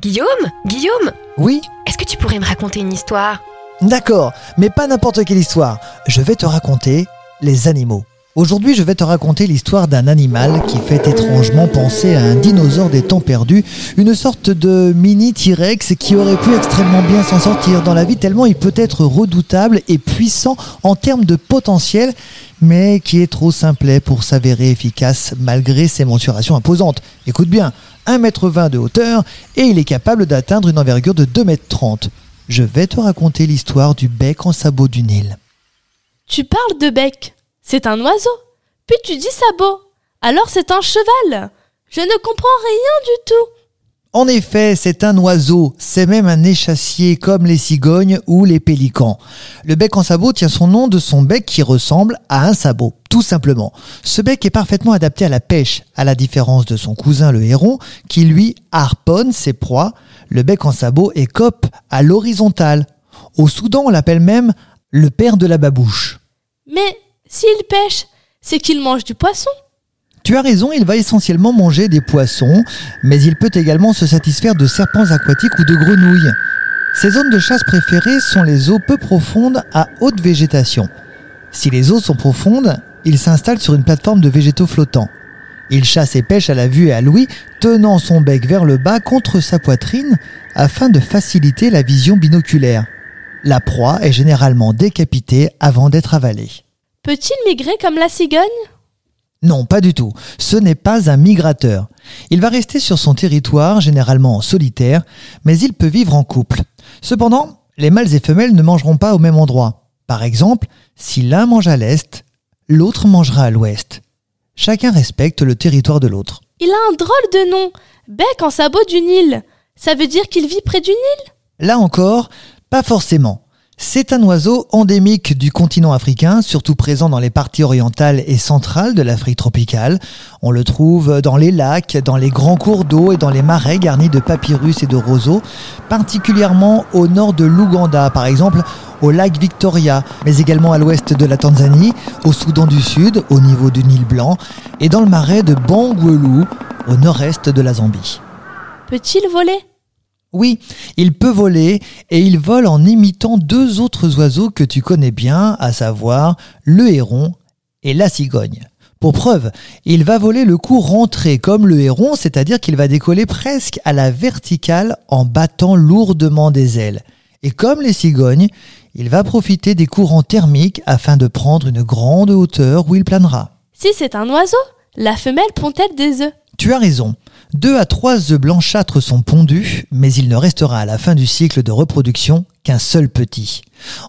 Guillaume Guillaume Oui Est-ce que tu pourrais me raconter une histoire? D'accord, mais pas n'importe quelle histoire. Je vais te raconter les animaux. Aujourd'hui, je vais te raconter l'histoire d'un animal qui fait étrangement penser à un dinosaure des temps perdus, une sorte de mini T-Rex qui aurait pu extrêmement bien s'en sortir dans la vie tellement il peut être redoutable et puissant en termes de potentiel, mais qui est trop simplet pour s'avérer efficace malgré ses mensurations imposantes. Écoute bien, 1m20 de hauteur et il est capable d'atteindre une envergure de 2m30. Je vais te raconter l'histoire du bec en sabot du Nil. Tu parles de bec? C'est un oiseau. Puis tu dis sabot. Alors c'est un cheval. Je ne comprends rien du tout. En effet, c'est un oiseau, c'est même un échassier comme les cigognes ou les pélicans. Le bec en sabot tient son nom de son bec qui ressemble à un sabot, tout simplement. Ce bec est parfaitement adapté à la pêche, à la différence de son cousin le héron, qui lui harponne ses proies. Le bec en sabot est cope à l'horizontale. Au Soudan, on l'appelle même le père de la babouche. Mais s'il pêche, c'est qu'il mange du poisson. Tu as raison, il va essentiellement manger des poissons, mais il peut également se satisfaire de serpents aquatiques ou de grenouilles. Ses zones de chasse préférées sont les eaux peu profondes à haute végétation. Si les eaux sont profondes, il s'installe sur une plateforme de végétaux flottants. Il chasse et pêche à la vue et à l'ouïe, tenant son bec vers le bas contre sa poitrine afin de faciliter la vision binoculaire. La proie est généralement décapitée avant d'être avalée. Peut-il migrer comme la cigogne? Non, pas du tout. Ce n'est pas un migrateur. Il va rester sur son territoire, généralement en solitaire, mais il peut vivre en couple. Cependant, les mâles et femelles ne mangeront pas au même endroit. Par exemple, si l'un mange à l'est, l'autre mangera à l'ouest. Chacun respecte le territoire de l'autre. Il a un drôle de nom. Bec en sabot du Nil. Ça veut dire qu'il vit près du Nil? Là encore, pas forcément. C'est un oiseau endémique du continent africain, surtout présent dans les parties orientales et centrales de l'Afrique tropicale. On le trouve dans les lacs, dans les grands cours d'eau et dans les marais garnis de papyrus et de roseaux, particulièrement au nord de l'Ouganda, par exemple au lac Victoria, mais également à l'ouest de la Tanzanie, au Soudan du Sud, au niveau du Nil Blanc, et dans le marais de Bangwelu, au nord-est de la Zambie. Peut-il voler? Oui, il peut voler et il vole en imitant deux autres oiseaux que tu connais bien, à savoir le héron et la cigogne. Pour preuve, il va voler le coup rentré comme le héron, c'est-à-dire qu'il va décoller presque à la verticale en battant lourdement des ailes. Et comme les cigognes, il va profiter des courants thermiques afin de prendre une grande hauteur où il planera. Si c'est un oiseau, la femelle pond-elle des œufs? Tu as raison. Deux à trois œufs blanchâtres sont pondus, mais il ne restera à la fin du cycle de reproduction qu'un seul petit.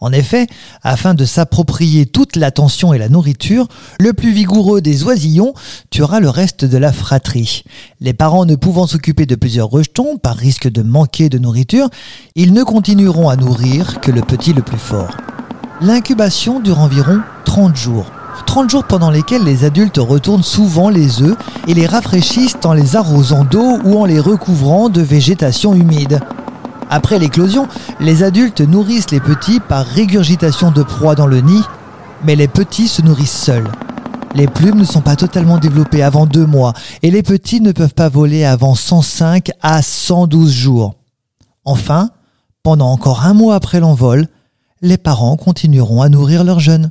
En effet, afin de s'approprier toute l'attention et la nourriture, le plus vigoureux des oisillons tuera le reste de la fratrie. Les parents ne pouvant s'occuper de plusieurs rejetons par risque de manquer de nourriture, ils ne continueront à nourrir que le petit le plus fort. L'incubation dure environ 30 jours. 30 jours pendant lesquels les adultes retournent souvent les œufs et les rafraîchissent en les arrosant d'eau ou en les recouvrant de végétation humide. Après l'éclosion, les adultes nourrissent les petits par régurgitation de proie dans le nid, mais les petits se nourrissent seuls. Les plumes ne sont pas totalement développées avant deux mois et les petits ne peuvent pas voler avant 105 à 112 jours. Enfin, pendant encore un mois après l'envol, les parents continueront à nourrir leurs jeunes.